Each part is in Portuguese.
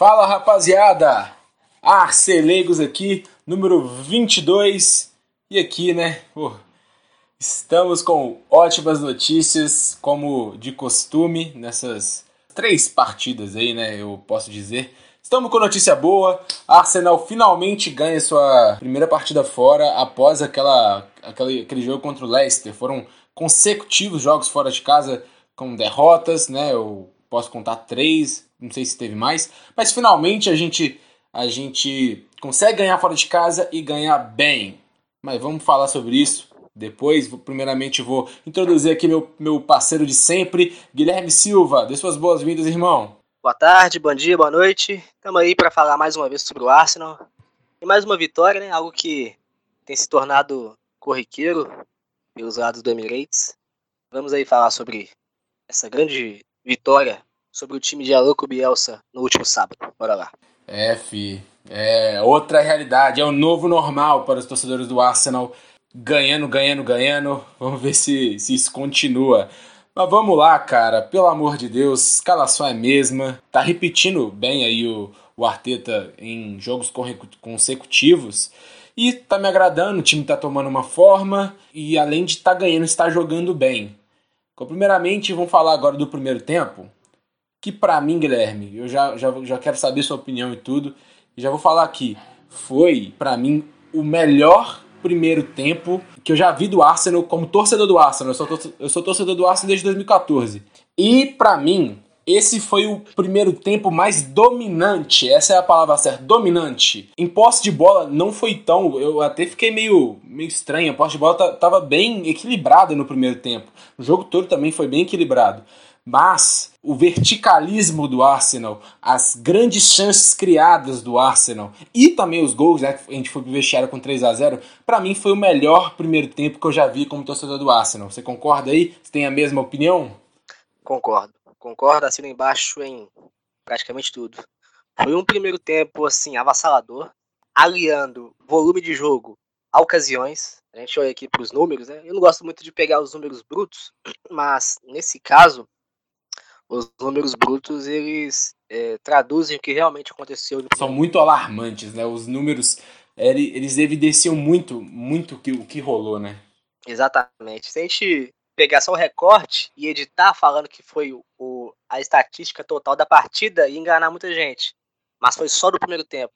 Fala rapaziada! Arcelegos aqui, número 22. E aqui, né? Estamos com ótimas notícias, como de costume, nessas três partidas aí, né? Eu posso dizer. Estamos com notícia boa. Arsenal finalmente ganha sua primeira partida fora após aquela, aquele jogo contra o Leicester. Foram consecutivos jogos fora de casa com derrotas, né? Eu posso contar três, não sei se teve mais, mas finalmente a gente a gente consegue ganhar fora de casa e ganhar bem. Mas vamos falar sobre isso depois. Primeiramente vou introduzir aqui meu, meu parceiro de sempre, Guilherme Silva. Dê suas boas-vindas, irmão. Boa tarde, bom dia, boa noite. Estamos aí para falar mais uma vez sobre o Arsenal. E mais uma vitória, né? Algo que tem se tornado corriqueiro pelos lados do Emirates. Vamos aí falar sobre essa grande vitória sobre o time de Aloco Bielsa no último sábado. Bora lá. É, fi. É outra realidade, é o novo normal para os torcedores do Arsenal. Ganhando, ganhando, ganhando. Vamos ver se, se isso continua. Mas vamos lá, cara. Pelo amor de Deus, escalação é a mesma. Tá repetindo bem aí o, o Arteta em jogos consecutivos. E tá me agradando, o time tá tomando uma forma. E além de tá ganhando, está jogando bem. Então, primeiramente, vamos falar agora do primeiro tempo que para mim, Guilherme, eu já, já, já quero saber sua opinião e tudo, e já vou falar aqui, foi para mim o melhor primeiro tempo que eu já vi do Arsenal como torcedor do Arsenal. Eu sou, eu sou torcedor do Arsenal desde 2014. E para mim, esse foi o primeiro tempo mais dominante, essa é a palavra certa, dominante. Em posse de bola não foi tão, eu até fiquei meio, meio estranho, a posse de bola tava bem equilibrada no primeiro tempo. O jogo todo também foi bem equilibrado mas o verticalismo do Arsenal, as grandes chances criadas do Arsenal e também os gols, né, a gente foi pro vestiário com 3 a 0 para mim foi o melhor primeiro tempo que eu já vi como torcedor do Arsenal. Você concorda aí? Você tem a mesma opinião? Concordo. Concordo, assino embaixo em praticamente tudo. Foi um primeiro tempo, assim, avassalador, aliando volume de jogo a ocasiões. A gente olha aqui para os números, né? Eu não gosto muito de pegar os números brutos, mas nesse caso, os números brutos eles é, traduzem o que realmente aconteceu. São muito alarmantes, né? Os números eles evidenciam muito, muito que, o que rolou, né? Exatamente. Se a gente pegar só o recorte e editar falando que foi o, a estatística total da partida e enganar muita gente. Mas foi só do primeiro tempo.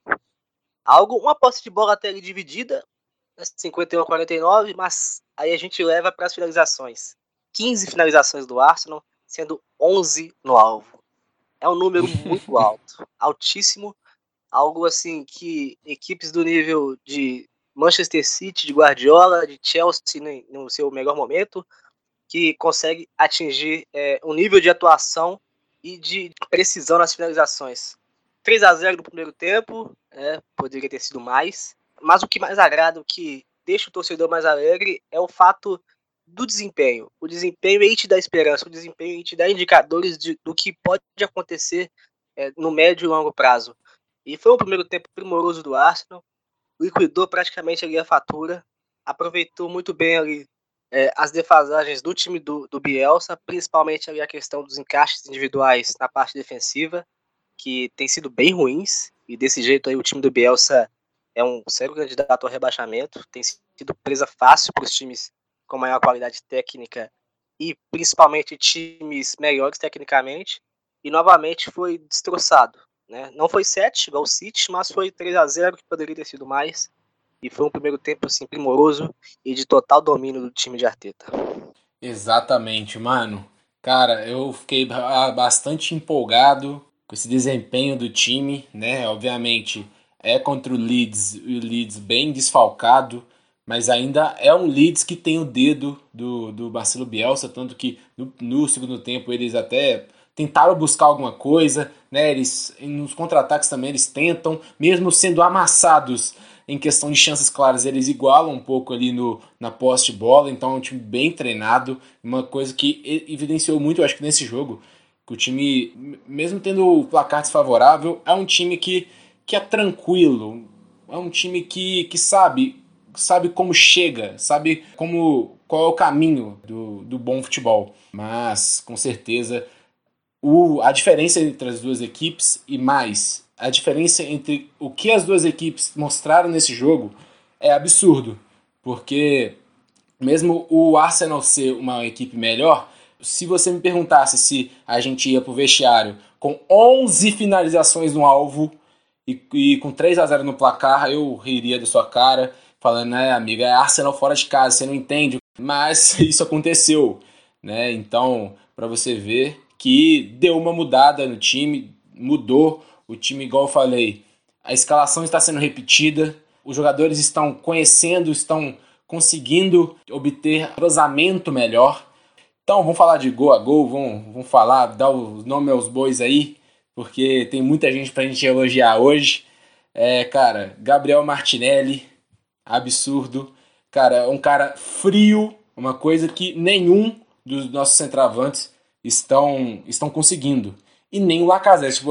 Algo, uma posse de bola até ali dividida, 51 a 49, mas aí a gente leva para as finalizações. 15 finalizações do Arsenal, sendo 11 no alvo. É um número muito alto, altíssimo, algo assim que equipes do nível de Manchester City, de Guardiola, de Chelsea no seu melhor momento, que consegue atingir é, um nível de atuação e de precisão nas finalizações. 3 a 0 no primeiro tempo, é, poderia ter sido mais, mas o que mais agrada, o que deixa o torcedor mais alegre é o fato do desempenho. O desempenho aí te dá esperança, o desempenho aí te dá indicadores de, do que pode acontecer é, no médio e longo prazo. E foi um primeiro tempo primoroso do Arsenal, liquidou praticamente ali a fatura, aproveitou muito bem ali é, as defasagens do time do, do Bielsa, principalmente ali a questão dos encaixes individuais na parte defensiva, que tem sido bem ruins, e desse jeito aí o time do Bielsa é um sério candidato ao rebaixamento, tem sido presa fácil para os times com maior qualidade técnica e principalmente times melhores tecnicamente, e novamente foi destroçado. Né? Não foi 7, igual o City, mas foi 3 a 0 que poderia ter sido mais. E foi um primeiro tempo assim, primoroso e de total domínio do time de Arteta. Exatamente, mano. Cara, eu fiquei bastante empolgado com esse desempenho do time, né? Obviamente é contra o Leeds, o Leeds bem desfalcado, mas ainda é um Leeds que tem o dedo do, do Marcelo Bielsa, tanto que no, no segundo tempo eles até tentaram buscar alguma coisa, né? Eles nos contra-ataques também eles tentam, mesmo sendo amassados em questão de chances claras, eles igualam um pouco ali no, na poste bola, então é um time bem treinado, uma coisa que evidenciou muito, eu acho que nesse jogo, que o time, mesmo tendo o placar desfavorável, é um time que, que é tranquilo, é um time que, que sabe sabe como chega, sabe como qual é o caminho do, do bom futebol. Mas, com certeza, o, a diferença entre as duas equipes e mais a diferença entre o que as duas equipes mostraram nesse jogo é absurdo, porque mesmo o Arsenal ser uma equipe melhor, se você me perguntasse se a gente ia pro vestiário com 11 finalizações no alvo e, e com 3 a 0 no placar, eu riria da sua cara, falando, né, amiga, é Arsenal fora de casa, você não entende. Mas isso aconteceu, né? Então, para você ver que deu uma mudada no time, mudou o time, igual eu falei. A escalação está sendo repetida, os jogadores estão conhecendo, estão conseguindo obter cruzamento melhor. Então vamos falar de gol a gol, vamos, vamos falar, dar o nome aos bois aí, porque tem muita gente pra gente elogiar hoje. É, cara, Gabriel Martinelli, absurdo. Cara, é um cara frio, uma coisa que nenhum dos nossos centravantes estão, estão conseguindo. E nem o Lacazette.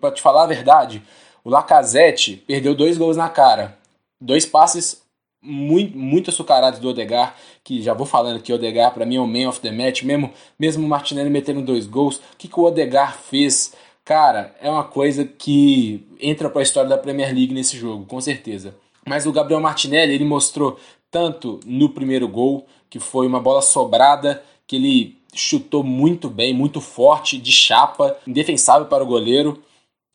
Pra te falar a verdade, o Lacazette perdeu dois gols na cara. Dois passes muito, muito açucarados do Odegar, que já vou falando que o Odegar para mim é o man of the match, mesmo, mesmo o Martinelli metendo dois gols. O que, que o Odegar fez? Cara, é uma coisa que entra para a história da Premier League nesse jogo, com certeza. Mas o Gabriel Martinelli, ele mostrou tanto no primeiro gol, que foi uma bola sobrada, que ele chutou muito bem, muito forte, de chapa, indefensável para o goleiro.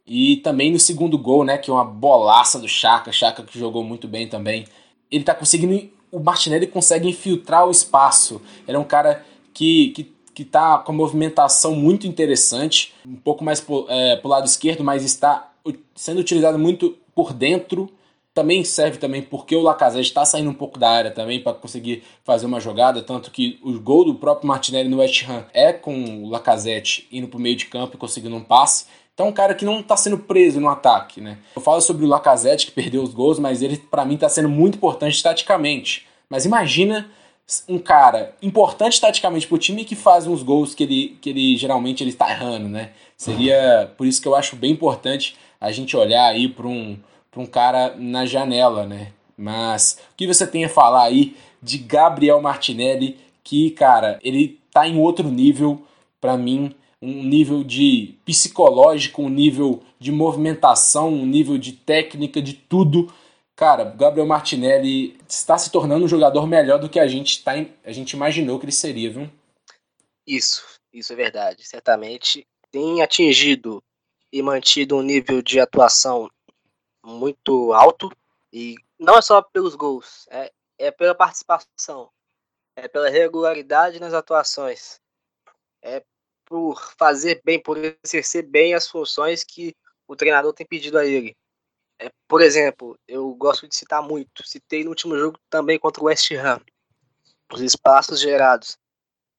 E também no segundo gol, né, que é uma bolaça do Chaka, Chaka que jogou muito bem também ele tá conseguindo. O Martinelli consegue infiltrar o espaço. Ele é um cara que, que, que tá com movimentação muito interessante, um pouco mais pro, é, pro lado esquerdo, mas está sendo utilizado muito por dentro. Também serve também porque o Lacazette está saindo um pouco da área também para conseguir fazer uma jogada, tanto que o gol do próprio Martinelli no West Ham é com o Lacazette indo para o meio de campo e conseguindo um passe. Então, um cara que não está sendo preso no ataque, né? Eu falo sobre o Lacazette, que perdeu os gols, mas ele, para mim, está sendo muito importante taticamente. Mas imagina um cara importante taticamente pro time que faz uns gols que ele, que ele geralmente ele está errando, né? Seria por isso que eu acho bem importante a gente olhar aí para um, um cara na janela, né? Mas o que você tem a falar aí de Gabriel Martinelli, que, cara, ele tá em outro nível, para mim, um nível de psicológico, um nível de movimentação, um nível de técnica, de tudo. Cara, Gabriel Martinelli está se tornando um jogador melhor do que a gente, tá, a gente imaginou que ele seria, viu? Isso, isso é verdade. Certamente tem atingido e mantido um nível de atuação muito alto. E não é só pelos gols, é, é pela participação, é pela regularidade nas atuações, é por fazer bem, por exercer bem as funções que o treinador tem pedido a ele. É, por exemplo, eu gosto de citar muito, citei no último jogo também contra o West Ham, os espaços gerados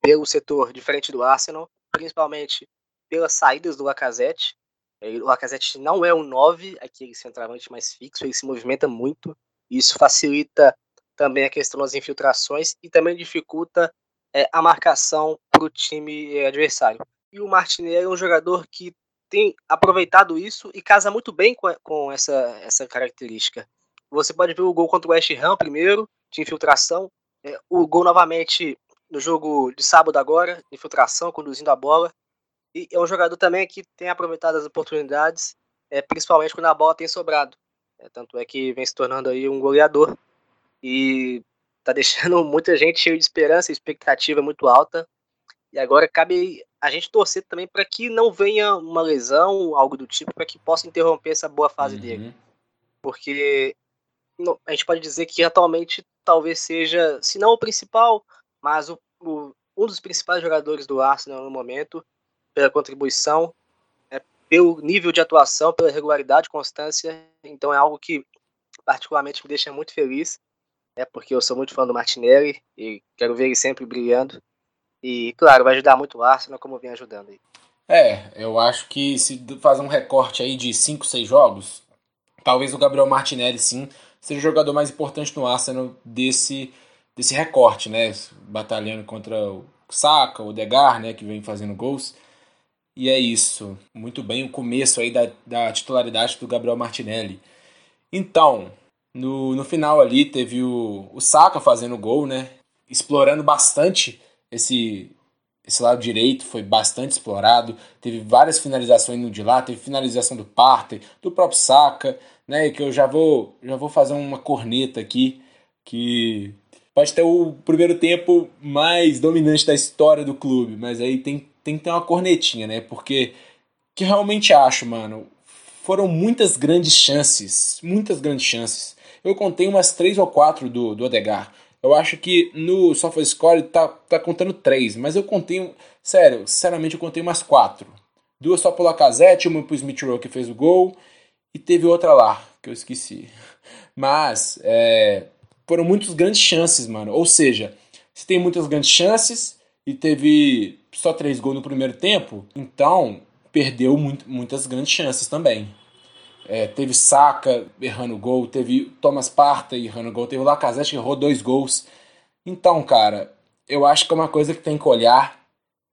pelo setor diferente do Arsenal, principalmente pelas saídas do Lacazette. O Lacazette não é um 9, aquele centroavante mais fixo, ele se movimenta muito, isso facilita também a questão das infiltrações e também dificulta é, a marcação para o time é, adversário. E o Martinelli é um jogador que tem aproveitado isso e casa muito bem com, com essa, essa característica. Você pode ver o gol contra o West Ham primeiro, de infiltração, é, o gol novamente no jogo de sábado agora, infiltração, conduzindo a bola. E é um jogador também que tem aproveitado as oportunidades, é, principalmente quando a bola tem sobrado. É, tanto é que vem se tornando aí um goleador. E tá deixando muita gente cheio de esperança e expectativa muito alta. E agora cabe a gente torcer também para que não venha uma lesão, algo do tipo, para que possa interromper essa boa fase uhum. dele. Porque a gente pode dizer que atualmente talvez seja, se não o principal, mas o, o, um dos principais jogadores do Arsenal no momento, pela contribuição, é, pelo nível de atuação, pela regularidade, constância. Então é algo que particularmente me deixa muito feliz é porque eu sou muito fã do Martinelli e quero ver ele sempre brilhando. E, claro, vai ajudar muito o Arsenal, como vem ajudando aí. É, eu acho que se fazer um recorte aí de 5, 6 jogos, talvez o Gabriel Martinelli, sim, seja o jogador mais importante no Arsenal desse, desse recorte, né? Batalhando contra o Saka, o Degar, né, que vem fazendo gols. E é isso. Muito bem o começo aí da, da titularidade do Gabriel Martinelli. Então, no, no final ali teve o, o Saka fazendo gol, né? Explorando bastante esse, esse lado direito foi bastante explorado, teve várias finalizações no de lá, teve finalização do Partey, do próprio Saka, né, que eu já vou, já vou fazer uma corneta aqui, que pode ter o primeiro tempo mais dominante da história do clube, mas aí tem, tem que ter uma cornetinha, né, porque que realmente acho, mano, foram muitas grandes chances, muitas grandes chances. Eu contei umas três ou quatro do, do Odegar. Eu acho que no SofaScore tá, tá contando três, mas eu contei, sério, sinceramente eu contei umas quatro. Duas só pro Lacazette, uma pro Smith Rowe que fez o gol, e teve outra lá, que eu esqueci. Mas, é, foram muitas grandes chances, mano. Ou seja, se tem muitas grandes chances e teve só três gols no primeiro tempo, então perdeu muito, muitas grandes chances também. É, teve Saka errando gol, teve Thomas Partey errando gol, teve o Lacazette que errou dois gols. Então, cara, eu acho que é uma coisa que tem que olhar,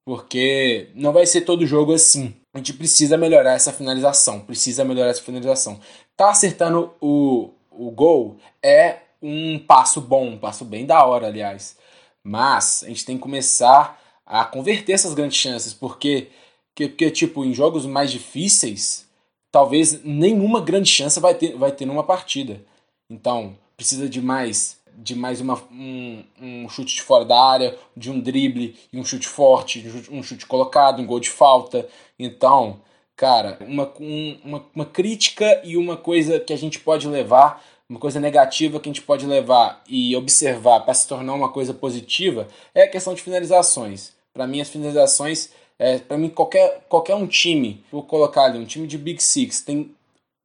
porque não vai ser todo jogo assim. A gente precisa melhorar essa finalização, precisa melhorar essa finalização. Tá acertando o, o gol é um passo bom, um passo bem da hora, aliás. Mas a gente tem que começar a converter essas grandes chances, porque, porque, tipo, em jogos mais difíceis, talvez nenhuma grande chance vai ter, vai ter numa partida. Então, precisa de mais de mais uma, um, um chute de fora da área, de um drible e um chute forte, um chute colocado, um gol de falta. Então, cara, uma, um, uma, uma crítica e uma coisa que a gente pode levar, uma coisa negativa que a gente pode levar e observar para se tornar uma coisa positiva é a questão de finalizações. Para mim, as finalizações é, para mim, qualquer, qualquer um time, vou colocar ali, um time de Big Six, tem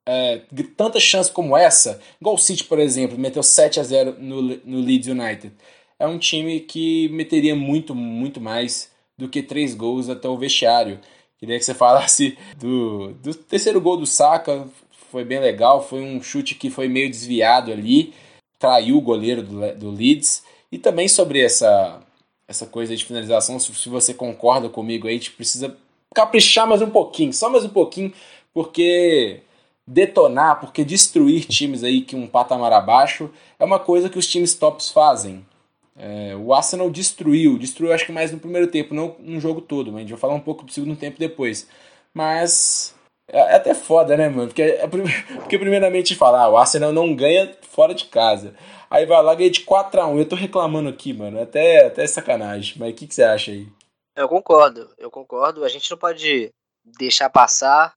é, tanta chance como essa, igual o City, por exemplo, meteu 7 a 0 no, no Leeds United. É um time que meteria muito, muito mais do que três gols até o vestiário. Queria que você falasse do, do terceiro gol do Saka, foi bem legal, foi um chute que foi meio desviado ali, traiu o goleiro do, do Leeds. E também sobre essa essa coisa de finalização, se você concorda comigo aí, a gente precisa caprichar mais um pouquinho, só mais um pouquinho, porque detonar, porque destruir times aí que um patamar abaixo é uma coisa que os times tops fazem. É, o Arsenal destruiu, destruiu acho que mais no primeiro tempo, não no jogo todo, mas a gente vai falar um pouco do segundo tempo depois. Mas é, é até foda, né, mano? Porque, é, porque primeiramente falar, ah, o Arsenal não ganha fora de casa. Aí vai lá, ganha de 4x1. Eu tô reclamando aqui, mano. Até, até sacanagem. Mas o que, que você acha aí? Eu concordo, eu concordo. A gente não pode deixar passar,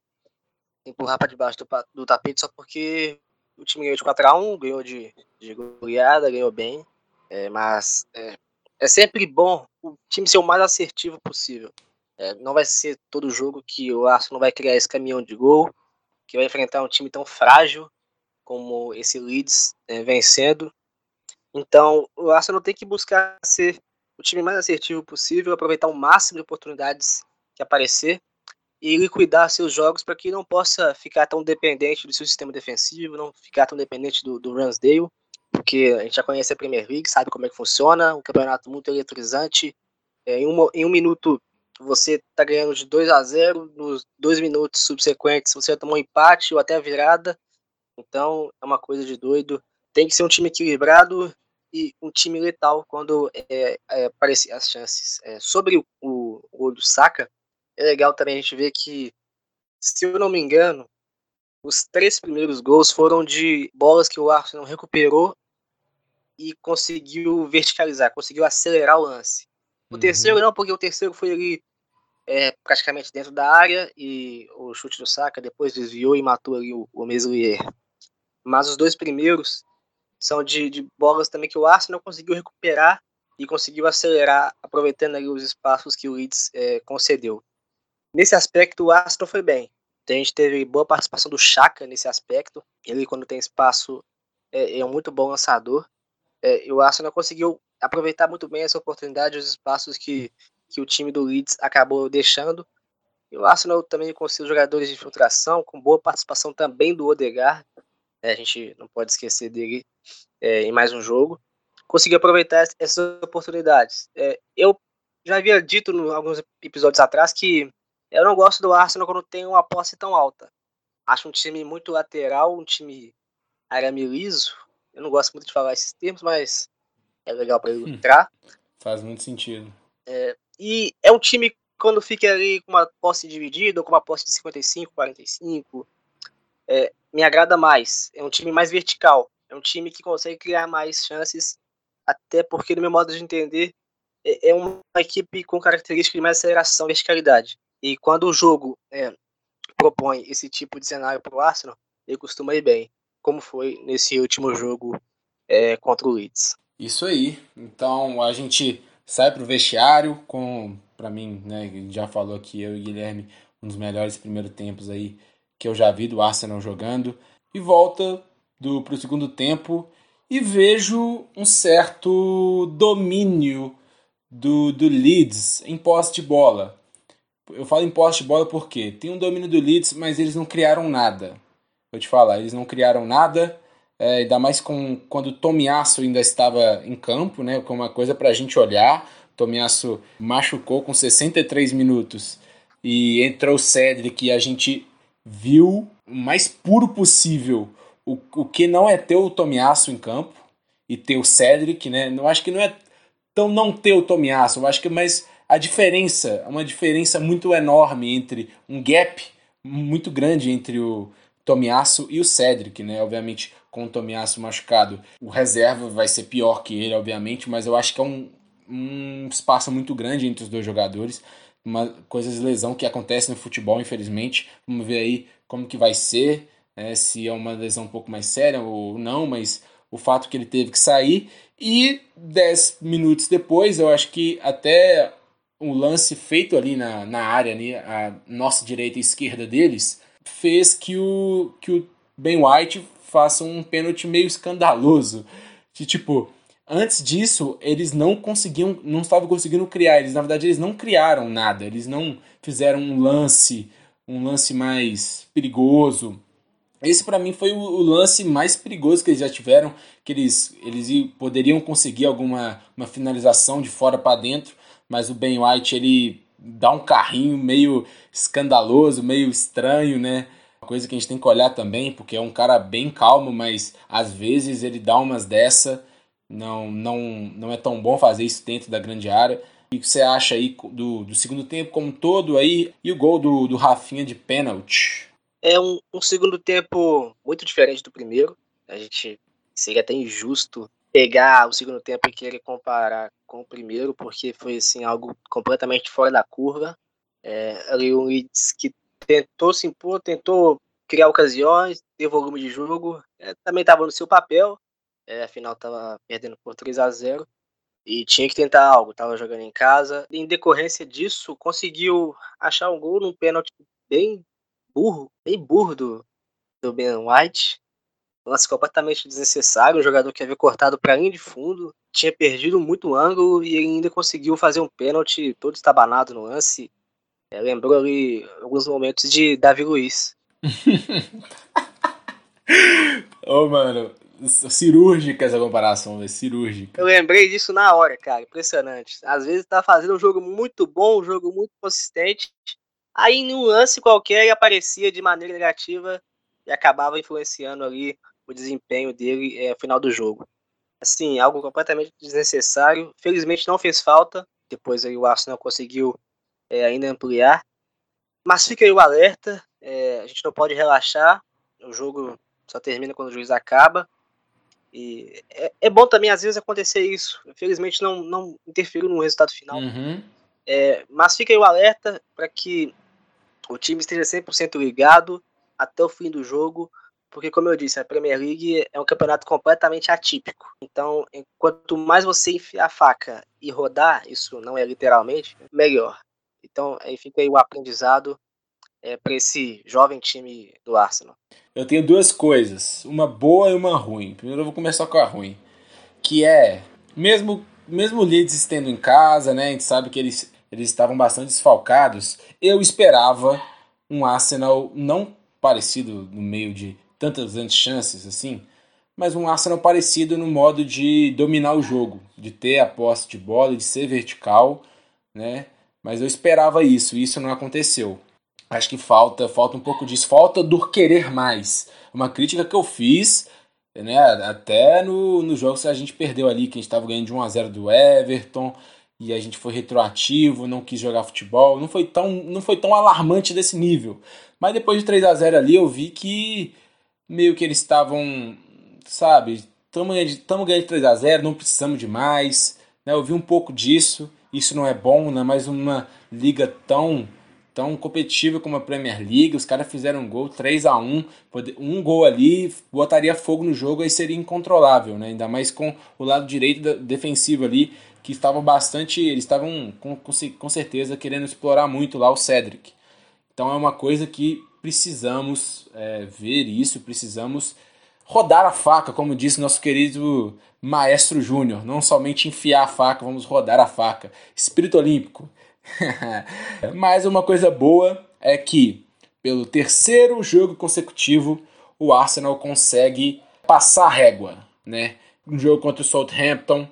empurrar para debaixo do, do, tapete só porque o time ganhou de 4x1, ganhou de, de goleada, ganhou bem. É, mas é, é, sempre bom o time ser o mais assertivo possível. É, não vai ser todo jogo que o Arsenal vai criar esse caminhão de gol, que vai enfrentar um time tão frágil como esse Leeds é, vencendo. Então, o Arsenal tem que buscar ser o time mais assertivo possível, aproveitar o máximo de oportunidades que aparecer e liquidar seus jogos para que não possa ficar tão dependente do seu sistema defensivo, não ficar tão dependente do, do Ransdale, porque a gente já conhece a Premier League, sabe como é que funciona, um campeonato muito eletrizante. É, em, um, em um minuto você está ganhando de 2 a 0, nos dois minutos subsequentes você tomar um empate ou até a virada. Então é uma coisa de doido. Tem que ser um time equilibrado e um time letal quando é, é, as chances. É, sobre o, o, o do Saka, é legal também a gente ver que, se eu não me engano, os três primeiros gols foram de bolas que o Arsenal recuperou e conseguiu verticalizar, conseguiu acelerar o lance. O uhum. terceiro não, porque o terceiro foi ali é, praticamente dentro da área e o chute do Saka depois desviou e matou ali o, o Meslier. Mas os dois primeiros são de, de bolas também que o Arsenal conseguiu recuperar e conseguiu acelerar, aproveitando ali os espaços que o Leeds é, concedeu. Nesse aspecto, o Arsenal foi bem. A gente teve boa participação do Chaka nesse aspecto. Ele, quando tem espaço, é, é um muito bom lançador. É, o Arsenal conseguiu aproveitar muito bem essa oportunidade, os espaços que, que o time do Leeds acabou deixando. E o Arsenal também com seus jogadores de infiltração, com boa participação também do Odegaard, é, a gente não pode esquecer dele é, em mais um jogo, conseguiu aproveitar essas oportunidades. É, eu já havia dito em alguns episódios atrás que eu não gosto do Arsenal quando tem uma posse tão alta. Acho um time muito lateral, um time arame liso. Eu não gosto muito de falar esses termos, mas é legal para ilustrar. Hum, faz muito sentido. É, e é um time quando fica ali com uma posse dividida ou com uma posse de 55, 45, é, me agrada mais. É um time mais vertical. É um time que consegue criar mais chances, até porque, no meu modo de entender, é, é uma equipe com características de mais aceleração e verticalidade. E quando o jogo é, propõe esse tipo de cenário para o Arsenal, ele costuma ir bem, como foi nesse último jogo é, contra o Leeds. Isso aí. Então a gente sai para o vestiário com, para mim, né, já falou aqui eu e Guilherme, um dos melhores primeiros tempos aí que eu já vi do Arsenal jogando e volta do pro segundo tempo e vejo um certo domínio do, do Leeds em posse de bola. Eu falo em posse de bola porque tem um domínio do Leeds, mas eles não criaram nada. Vou te falar, eles não criaram nada, é, ainda mais com, quando o Tomiasso ainda estava em campo, né, com uma coisa para a gente olhar. Tomiasso machucou com 63 minutos e entrou o Cedric e a gente viu o mais puro possível o, o que não é ter o Tomiasso em campo e ter o Cedric, né? Eu acho que não é tão não ter o Tomiasso, eu acho que mais a diferença, uma diferença muito enorme entre um gap muito grande entre o Tomiasso e o Cedric, né? Obviamente, com o Tomiasso machucado, o reserva vai ser pior que ele, obviamente, mas eu acho que é um, um espaço muito grande entre os dois jogadores. Uma coisa de lesão que acontece no futebol, infelizmente. Vamos ver aí como que vai ser, né? se é uma lesão um pouco mais séria ou não, mas o fato que ele teve que sair. E 10 minutos depois, eu acho que até um lance feito ali na, na área, ali, a nossa direita e esquerda deles, fez que o, que o Ben White faça um pênalti meio escandaloso. De tipo, antes disso, eles não conseguiam, não estavam conseguindo criar. Eles, na verdade, eles não criaram nada. Eles não fizeram um lance, um lance mais perigoso. Esse para mim foi o, o, lance mais perigoso que eles já tiveram, que eles, eles poderiam conseguir alguma uma finalização de fora para dentro mas o Ben White ele dá um carrinho meio escandaloso, meio estranho, né? Uma coisa que a gente tem que olhar também, porque é um cara bem calmo, mas às vezes ele dá umas dessa, não não não é tão bom fazer isso dentro da grande área. E o que você acha aí do, do segundo tempo como um todo aí e o gol do, do Rafinha de pênalti? É um, um segundo tempo muito diferente do primeiro. A gente seria até injusto pegar o segundo tempo e querer comparar com o primeiro, porque foi assim algo completamente fora da curva. É, ali o Leeds que tentou se impor, tentou criar ocasiões, ter volume de jogo, é, também estava no seu papel, é, afinal estava perdendo por 3 a 0 e tinha que tentar algo, estava jogando em casa. Em decorrência disso, conseguiu achar um gol num pênalti bem burro, bem burro do, do Ben White, lance completamente desnecessário, um jogador que havia cortado para linha de fundo, tinha perdido muito ângulo e ele ainda conseguiu fazer um pênalti todo estabanado no lance. É, lembrou ali alguns momentos de Davi Luiz. Ô, oh, mano, cirúrgica essa comparação, é cirúrgica. Eu lembrei disso na hora, cara, impressionante. Às vezes tá fazendo um jogo muito bom, um jogo muito consistente, aí em um lance qualquer ele aparecia de maneira negativa e acabava influenciando ali o desempenho dele é, final do jogo. Assim, algo completamente desnecessário. Felizmente não fez falta. Depois aí o Arsenal conseguiu é, ainda ampliar. Mas fica aí o alerta. É, a gente não pode relaxar. O jogo só termina quando o juiz acaba. E é, é bom também, às vezes, acontecer isso. Infelizmente não, não interferiu no resultado final. Uhum. É, mas fica aí o alerta para que o time esteja 100% ligado até o fim do jogo porque, como eu disse, a Premier League é um campeonato completamente atípico. Então, quanto mais você enfiar a faca e rodar, isso não é literalmente, melhor. Então, aí fica aí o aprendizado é, para esse jovem time do Arsenal. Eu tenho duas coisas, uma boa e uma ruim. Primeiro eu vou começar com a ruim, que é, mesmo mesmo o Leeds estando em casa, né, a gente sabe que eles, eles estavam bastante desfalcados, eu esperava um Arsenal não parecido no meio de tantas grandes chances assim, mas um Arsenal parecido no modo de dominar o jogo, de ter a posse de bola, de ser vertical, né? Mas eu esperava isso, e isso não aconteceu. Acho que falta, falta um pouco disso, falta do querer mais. Uma crítica que eu fiz, né, até no, no jogo que a gente perdeu ali, que a gente estava ganhando de 1 a 0 do Everton, e a gente foi retroativo, não quis jogar futebol. Não foi tão, não foi tão alarmante desse nível. Mas depois de 3 a 0 ali, eu vi que meio que eles estavam, sabe, estamos ganhando de 3 a 0 não precisamos de mais. Né? Eu vi um pouco disso. Isso não é bom, né? Mas uma liga tão tão competitiva como a Premier League, os caras fizeram um gol 3 a 1 um gol ali botaria fogo no jogo e seria incontrolável, né? ainda mais com o lado direito defensivo ali, que estava bastante, eles estavam com, com certeza querendo explorar muito lá o Cedric. Então é uma coisa que precisamos é, ver isso, precisamos rodar a faca, como disse nosso querido Maestro Júnior. Não somente enfiar a faca, vamos rodar a faca. Espírito olímpico. Mas uma coisa boa é que, pelo terceiro jogo consecutivo, o Arsenal consegue passar a régua. Né? Um jogo contra o Southampton,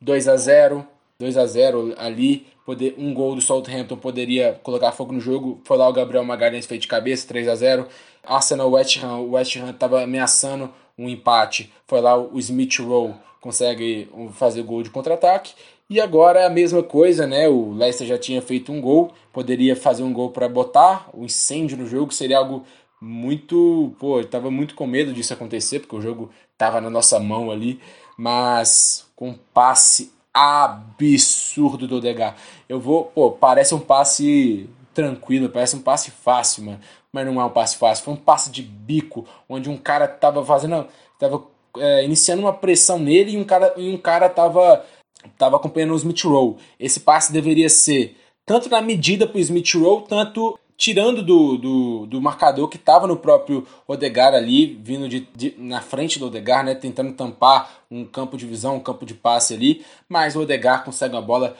2 a 0 2 a 0 ali, poder, um gol do Southampton poderia colocar fogo no jogo. Foi lá o Gabriel Magalhães feito de cabeça, 3 a 0 Arsenal West Ham, o West Ham estava ameaçando um empate. Foi lá o Smith Rowe consegue fazer gol de contra-ataque. E agora é a mesma coisa, né? O Leicester já tinha feito um gol, poderia fazer um gol para botar o incêndio no jogo, seria algo muito. Pô, eu tava muito com medo disso acontecer, porque o jogo tava na nossa mão ali, mas com passe absurdo do Odegar. Eu vou, pô, parece um passe tranquilo, parece um passe fácil, mano. Mas não é um passe fácil, foi um passe de bico, onde um cara tava fazendo. tava é, iniciando uma pressão nele e um cara, e um cara tava estava acompanhando o Smith Rowe. Esse passe deveria ser tanto na medida para o Smith Rowe, tanto tirando do, do, do marcador que estava no próprio Odegar ali, vindo de, de, na frente do Odegar, né, tentando tampar um campo de visão, um campo de passe ali, mas o Odegar consegue a bola,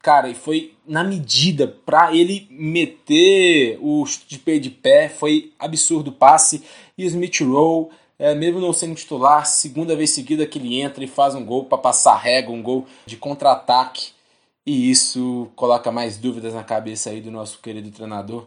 cara, e foi na medida para ele meter o chute de pé de pé, foi absurdo o passe, e o Smith Rowe é, mesmo não sendo titular, segunda vez seguida que ele entra e faz um gol para passar régua, um gol de contra-ataque. E isso coloca mais dúvidas na cabeça aí do nosso querido treinador.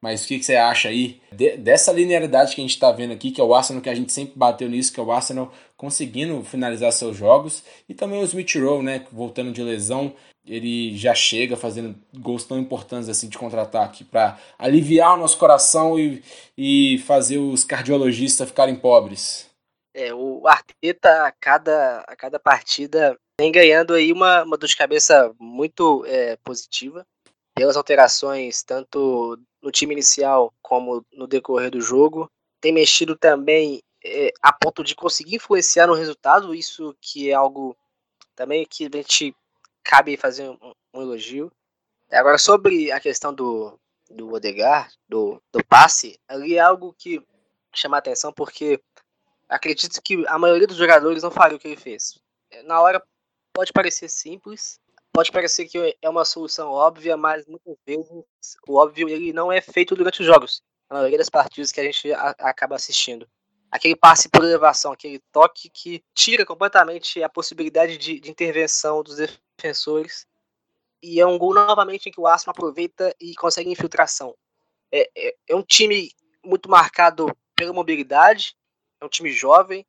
Mas o que, que você acha aí de, dessa linearidade que a gente está vendo aqui, que é o Arsenal, que a gente sempre bateu nisso, que é o Arsenal conseguindo finalizar seus jogos, e também o Smith Rowe, né, voltando de lesão, ele já chega fazendo gols tão importantes assim de contra-ataque para aliviar o nosso coração e, e fazer os cardiologistas ficarem pobres. É, o Arteta a cada, a cada partida vem ganhando aí uma, uma dor de cabeça muito é, positiva pelas alterações tanto no time inicial como no decorrer do jogo. Tem mexido também é, a ponto de conseguir influenciar no resultado, isso que é algo também que a gente cabe fazer um, um elogio. Agora, sobre a questão do, do Odegar, do, do passe, ali é algo que chama atenção, porque acredito que a maioria dos jogadores não faria o que ele fez. Na hora pode parecer simples, pode parecer que é uma solução óbvia, mas muitas vezes o óbvio ele não é feito durante os jogos. Na maioria das partidas que a gente a, acaba assistindo. Aquele passe por elevação, aquele toque que tira completamente a possibilidade de, de intervenção dos defensores. E é um gol novamente em que o Arsenal aproveita e consegue infiltração. É, é, é um time muito marcado pela mobilidade, é um time jovem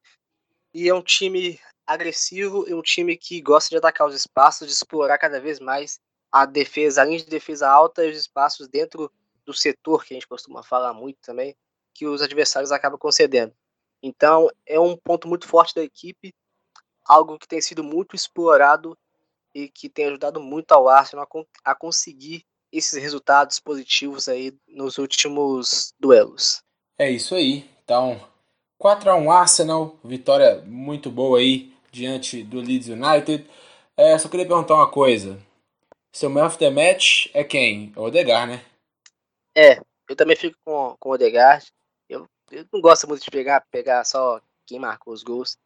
e é um time agressivo e um time que gosta de atacar os espaços, de explorar cada vez mais a defesa, a linha de defesa alta e os espaços dentro do setor, que a gente costuma falar muito também, que os adversários acabam concedendo. Então, é um ponto muito forte da equipe, algo que tem sido muito explorado e que tem ajudado muito ao Arsenal a, conseguir esses resultados positivos aí nos últimos duelos. É isso aí. Então, 4 a 1 Arsenal, vitória muito boa aí diante do Leeds United. É, só queria perguntar uma coisa. Seu man of the match é quem? É o Odegar, né? É, eu também fico com, com o Odegar. Eu, eu não gosto muito de pegar, pegar só quem marcou os gols.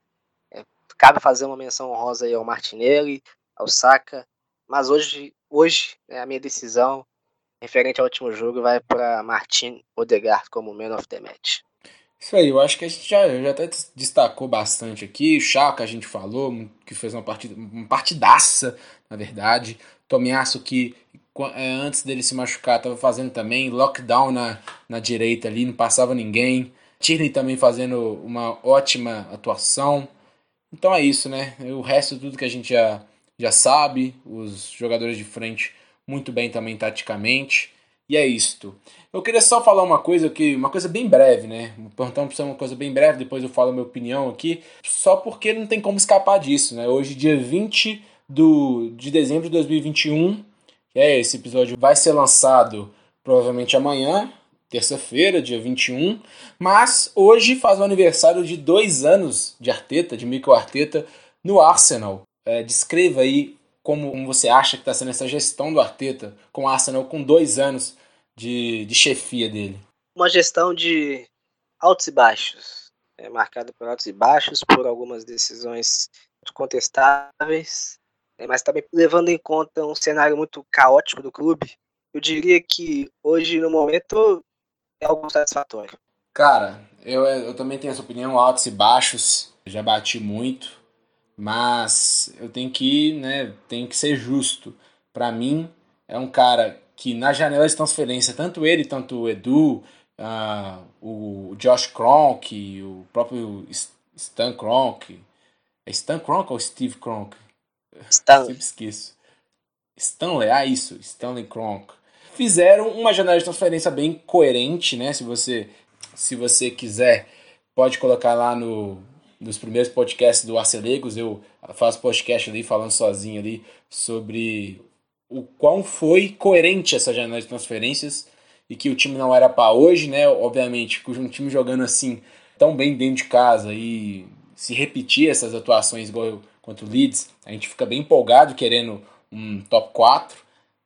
É, cabe fazer uma menção honrosa aí ao Martinelli, ao Saka. Mas hoje, hoje é a minha decisão referente ao último jogo vai para Martin Odegaard como man of the match. Isso aí, eu acho que a gente já, já até destacou bastante aqui. O Chaka a gente falou, que fez uma partida, uma partidaça, na verdade. Tomiasso que é, antes dele se machucar estava fazendo também lockdown na, na direita ali, não passava ninguém. Tierney também fazendo uma ótima atuação. Então é isso, né? O resto tudo que a gente já já sabe, os jogadores de frente muito bem também taticamente. E é isto. Eu queria só falar uma coisa que, uma coisa bem breve, né? Então, uma coisa bem breve, depois eu falo a minha opinião aqui, só porque não tem como escapar disso, né? Hoje, dia 20 do, de dezembro de 2021, que é esse episódio vai ser lançado provavelmente amanhã, terça-feira, dia 21, mas hoje faz o aniversário de dois anos de Arteta, de Mikel Arteta, no Arsenal. É, descreva aí como, você acha que está sendo essa gestão do Arteta com o Arsenal com dois anos de, de chefia dele? Uma gestão de altos e baixos, é, marcada por altos e baixos, por algumas decisões contestáveis, é, mas também levando em conta um cenário muito caótico do clube. Eu diria que hoje, no momento, é algo satisfatório. Cara, eu, eu também tenho essa opinião, altos e baixos. Já bati muito mas eu tenho que, né, tenho que ser justo. Para mim, é um cara que na janela de transferência, tanto ele, tanto o Edu, uh, o Josh Kronk, o próprio Stan Kronk, é Stan Kronk ou Steve Kronk? Stan. Sempre esqueço. Stanley, ah isso, Stanley Kronk. Fizeram uma janela de transferência bem coerente, né? Se você, se você quiser, pode colocar lá no, nos primeiros podcasts do Arcelegos, eu faço podcast ali falando sozinho ali sobre o quão foi coerente essa janela de transferências e que o time não era para hoje, né? Obviamente, com um time jogando assim tão bem dentro de casa e se repetir essas atuações igual quanto o Leeds, a gente fica bem empolgado querendo um top 4,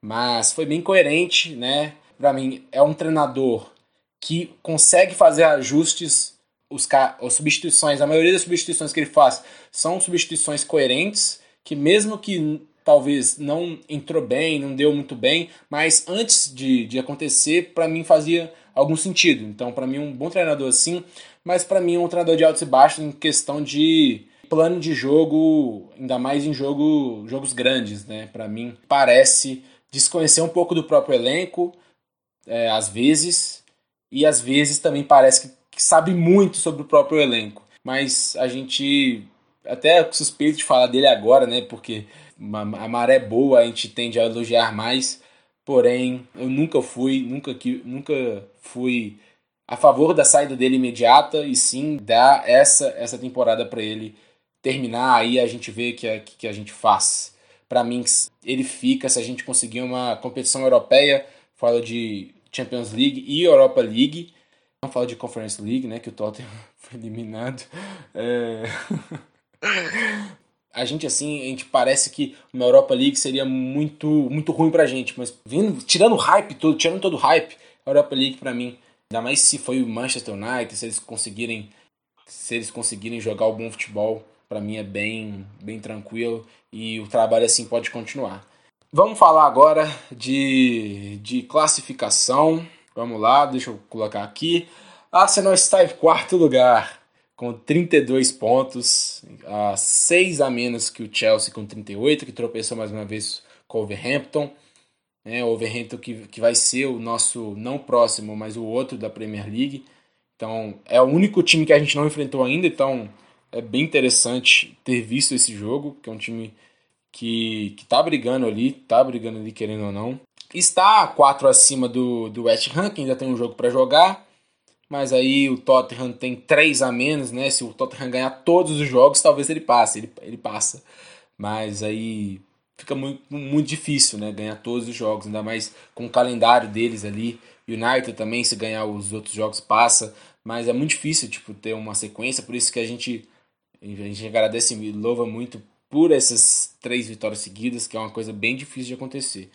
mas foi bem coerente, né? Para mim é um treinador que consegue fazer ajustes os, as substituições, a maioria das substituições que ele faz são substituições coerentes, que mesmo que talvez não entrou bem, não deu muito bem, mas antes de, de acontecer, para mim fazia algum sentido. Então, para mim, um bom treinador assim, mas para mim, um treinador de altos e baixos em questão de plano de jogo, ainda mais em jogo, jogos grandes, né? Para mim, parece desconhecer um pouco do próprio elenco, é, às vezes, e às vezes também parece que que sabe muito sobre o próprio elenco. Mas a gente até suspeito de falar dele agora, né? Porque a maré boa a gente tende a elogiar mais. Porém, eu nunca fui, nunca, nunca fui a favor da saída dele imediata e sim dar essa, essa temporada para ele terminar. Aí a gente vê que a, que a gente faz. Para mim, ele fica se a gente conseguir uma competição europeia, fala de Champions League e Europa League não fala de Conference League, né? Que o Tottenham foi eliminado. É... a gente assim, a gente parece que uma Europa League seria muito muito ruim pra gente, mas vindo, tirando o hype todo, tirando todo o hype, a Europa League para mim, ainda mais se foi o Manchester United, se eles conseguirem se eles conseguirem jogar o bom futebol, para mim é bem bem tranquilo e o trabalho assim pode continuar. Vamos falar agora de, de classificação. Vamos lá, deixa eu colocar aqui. Arsenal está em quarto lugar, com 32 pontos, a 6 a menos que o Chelsea com 38, que tropeçou mais uma vez com o Overhampton. É, o Overhampton que, que vai ser o nosso, não próximo, mas o outro da Premier League. Então, é o único time que a gente não enfrentou ainda, então é bem interessante ter visto esse jogo, que é um time que, que tá brigando ali, tá brigando ali querendo ou não. Está 4 acima do, do West Ham, que ainda tem um jogo para jogar. Mas aí o Tottenham tem 3 a menos, né? Se o Tottenham ganhar todos os jogos, talvez ele passe. Ele, ele passa. Mas aí fica muito, muito difícil, né? Ganhar todos os jogos, ainda mais com o calendário deles ali. United também, se ganhar os outros jogos, passa. Mas é muito difícil, tipo, ter uma sequência. Por isso que a gente, a gente agradece e louva muito por essas três vitórias seguidas, que é uma coisa bem difícil de acontecer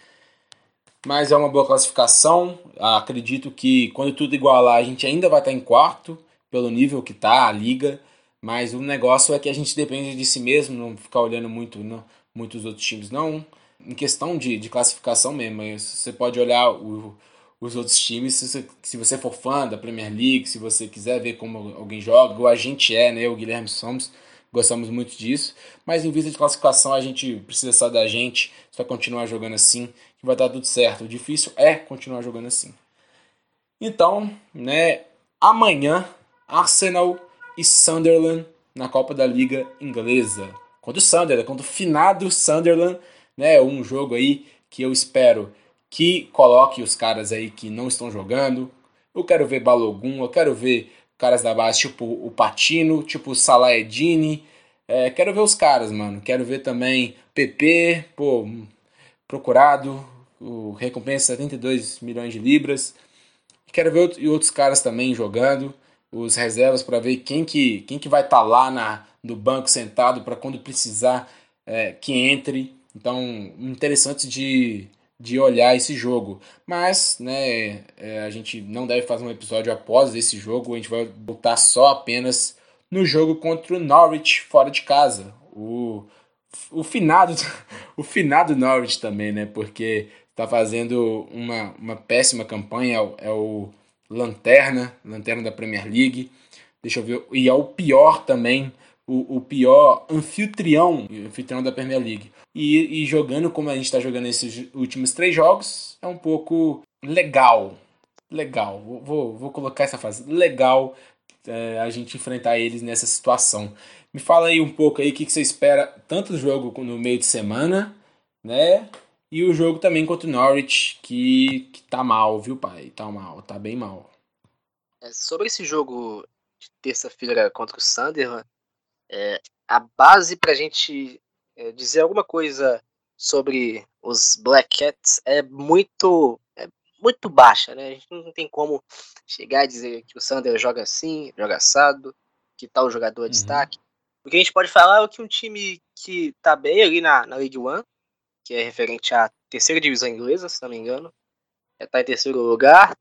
mas é uma boa classificação. Acredito que quando tudo igualar, a gente ainda vai estar em quarto, pelo nível que está a liga. Mas o negócio é que a gente depende de si mesmo, não ficar olhando muito não, muitos outros times, não. Em questão de, de classificação mesmo, você pode olhar o, os outros times, se você, se você for fã da Premier League, se você quiser ver como alguém joga, igual a gente é, né? O Guilherme somos, gostamos muito disso. Mas em vista de classificação, a gente precisa só da gente, só continuar jogando assim que vai dar tudo certo. O difícil é continuar jogando assim. Então, né, amanhã Arsenal e Sunderland na Copa da Liga Inglesa. contra o Sunderland, contra o finado Sunderland, né? Um jogo aí que eu espero que coloque os caras aí que não estão jogando. Eu quero ver Balogun, eu quero ver caras da base tipo o Patino, tipo o Salaedini. É, quero ver os caras, mano. Quero ver também PP, pô, procurado, o recompensa 72 milhões de libras. Quero ver outros caras também jogando, os reservas para ver quem que, quem que vai estar tá lá na, no banco sentado para quando precisar é, que entre. Então, interessante de, de olhar esse jogo. Mas, né, é, a gente não deve fazer um episódio após esse jogo, a gente vai botar só apenas no jogo contra o Norwich fora de casa. O, o finado o finado Norwich também, né? Porque tá fazendo uma, uma péssima campanha, é o Lanterna, Lanterna da Premier League. Deixa eu ver, e é o pior também o, o pior anfitrião, anfitrião da Premier League. E, e jogando como a gente está jogando esses últimos três jogos, é um pouco legal. Legal, vou, vou colocar essa frase. Legal é, a gente enfrentar eles nessa situação. Me fala aí um pouco aí o que, que você espera, tanto do jogo no meio de semana, né? E o jogo também contra o Norwich, que, que tá mal, viu, pai? Tá mal, tá bem mal. É, sobre esse jogo de terça-feira contra o Sunderland, é, a base para a gente é, dizer alguma coisa sobre os Black Cats é muito é muito baixa, né? A gente não tem como chegar e dizer que o Sander joga assim, joga assado, que tal jogador uhum. destaque. O que a gente pode falar é que um time que tá bem ali na, na League One, que é referente à terceira divisão inglesa, se não me engano, está em terceiro lugar,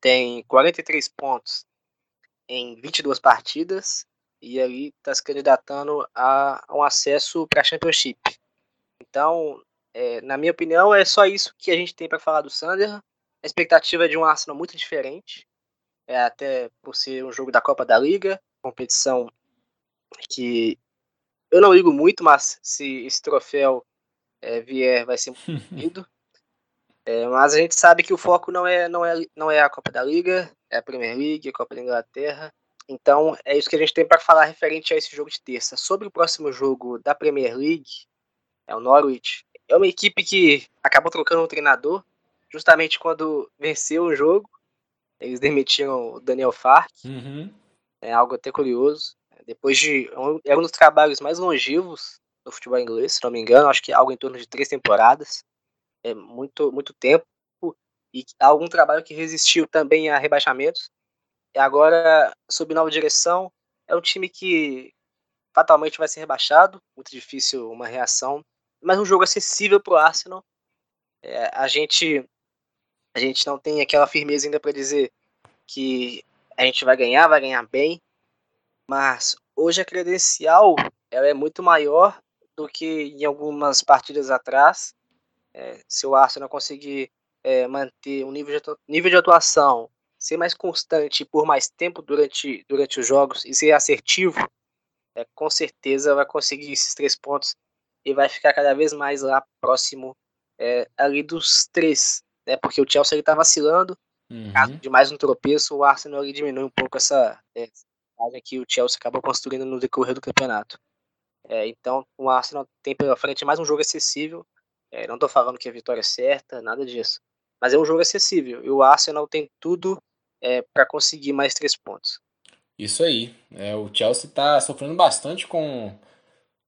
tem 43 pontos em 22 partidas, e ali está se candidatando a, a um acesso para a Championship. Então, é, na minha opinião, é só isso que a gente tem para falar do Sunderland. A expectativa é de um Arsenal muito diferente, é, até por ser um jogo da Copa da Liga, competição que eu não ligo muito, mas se esse troféu é, vier, vai ser muito lindo. É, mas a gente sabe que o foco não é, não, é, não é a Copa da Liga, é a Premier League, a Copa da Inglaterra. Então, é isso que a gente tem para falar referente a esse jogo de terça. Sobre o próximo jogo da Premier League, é o Norwich. É uma equipe que acabou trocando um treinador justamente quando venceu o jogo. Eles demitiram o Daniel Fark. Uhum. É algo até curioso. Depois de. Era um dos trabalhos mais longevos do futebol inglês, se não me engano. Acho que algo em torno de três temporadas. É muito, muito tempo. E algum trabalho que resistiu também a rebaixamentos. Agora, sob nova direção, é um time que fatalmente vai ser rebaixado. Muito difícil uma reação. Mas um jogo acessível para o Arsenal. É, a gente a gente não tem aquela firmeza ainda para dizer que a gente vai ganhar, vai ganhar bem. Mas hoje a credencial ela é muito maior do que em algumas partidas atrás. É, se o Arsenal conseguir é, manter um nível de, nível de atuação ser mais constante por mais tempo durante, durante os jogos e ser assertivo, é, com certeza vai conseguir esses três pontos e vai ficar cada vez mais lá próximo é, ali dos três, né? Porque o Chelsea está vacilando, uhum. caso de mais um tropeço, o Arsenal ali diminui um pouco essa é, que o Chelsea acabou construindo no decorrer do campeonato. É, então o Arsenal tem pela frente mais um jogo acessível. É, não estou falando que a vitória é certa, nada disso. Mas é um jogo acessível. E o Arsenal tem tudo é, para conseguir mais três pontos. Isso aí. É, o Chelsea está sofrendo bastante com,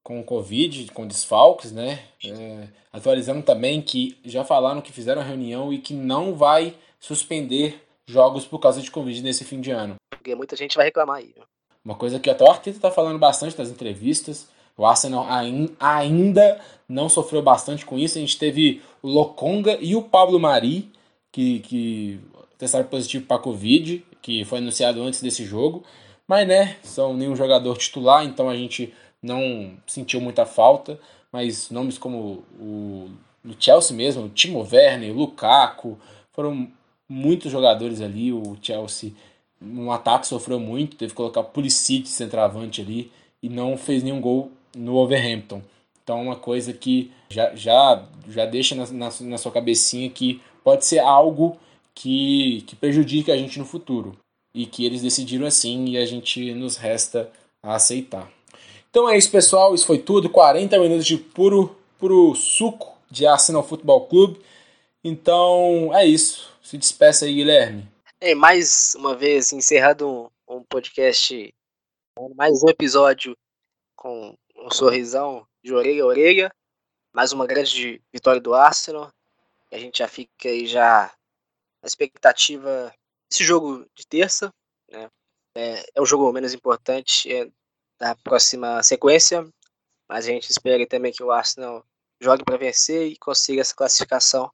com o Covid, com desfalques, né? É, atualizando também que já falaram que fizeram reunião e que não vai suspender jogos por causa de Covid nesse fim de ano. Porque muita gente vai reclamar aí. Uma coisa que até o Arteta está falando bastante nas entrevistas. O Arsenal ainda não sofreu bastante com isso. A gente teve o Lokonga e o Pablo Mari, que, que testaram positivo para Covid, que foi anunciado antes desse jogo. Mas, né, são nenhum jogador titular, então a gente não sentiu muita falta. Mas nomes como o, o Chelsea mesmo, o Timo Werner, o Lukaku, foram muitos jogadores ali. O Chelsea, no ataque, sofreu muito, teve que colocar Pulisic centroavante ali e não fez nenhum gol no Overhampton. Então, uma coisa que já, já, já deixa na, na, na sua cabecinha que pode ser algo que, que prejudique a gente no futuro. E que eles decidiram assim e a gente nos resta a aceitar. Então é isso, pessoal. Isso foi tudo. 40 minutos de puro, puro suco de Arsenal Futebol Clube. Então é isso. Se despeça aí, Guilherme. É, mais uma vez, encerrado um, um podcast, mais um episódio com um sorrisão de orelha a orelha. Mais uma grande vitória do Arsenal. A gente já fica aí já na expectativa desse jogo de terça. Né? É, é o jogo menos importante é, da próxima sequência, mas a gente espera também que o Arsenal jogue para vencer e consiga essa classificação.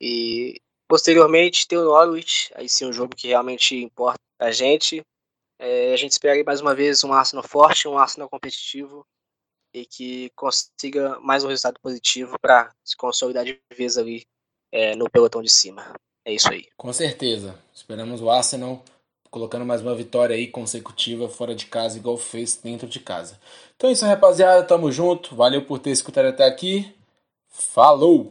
E posteriormente ter o Norwich, aí sim um jogo que realmente importa a gente. É, a gente espera mais uma vez um Arsenal forte, um Arsenal competitivo e que consiga mais um resultado positivo para se consolidar de vez ali é, no pelotão de cima. É isso aí. Com certeza. Esperamos o Arsenal colocando mais uma vitória aí consecutiva fora de casa, igual fez dentro de casa. Então é isso, rapaziada. Tamo junto. Valeu por ter escutado até aqui. Falou!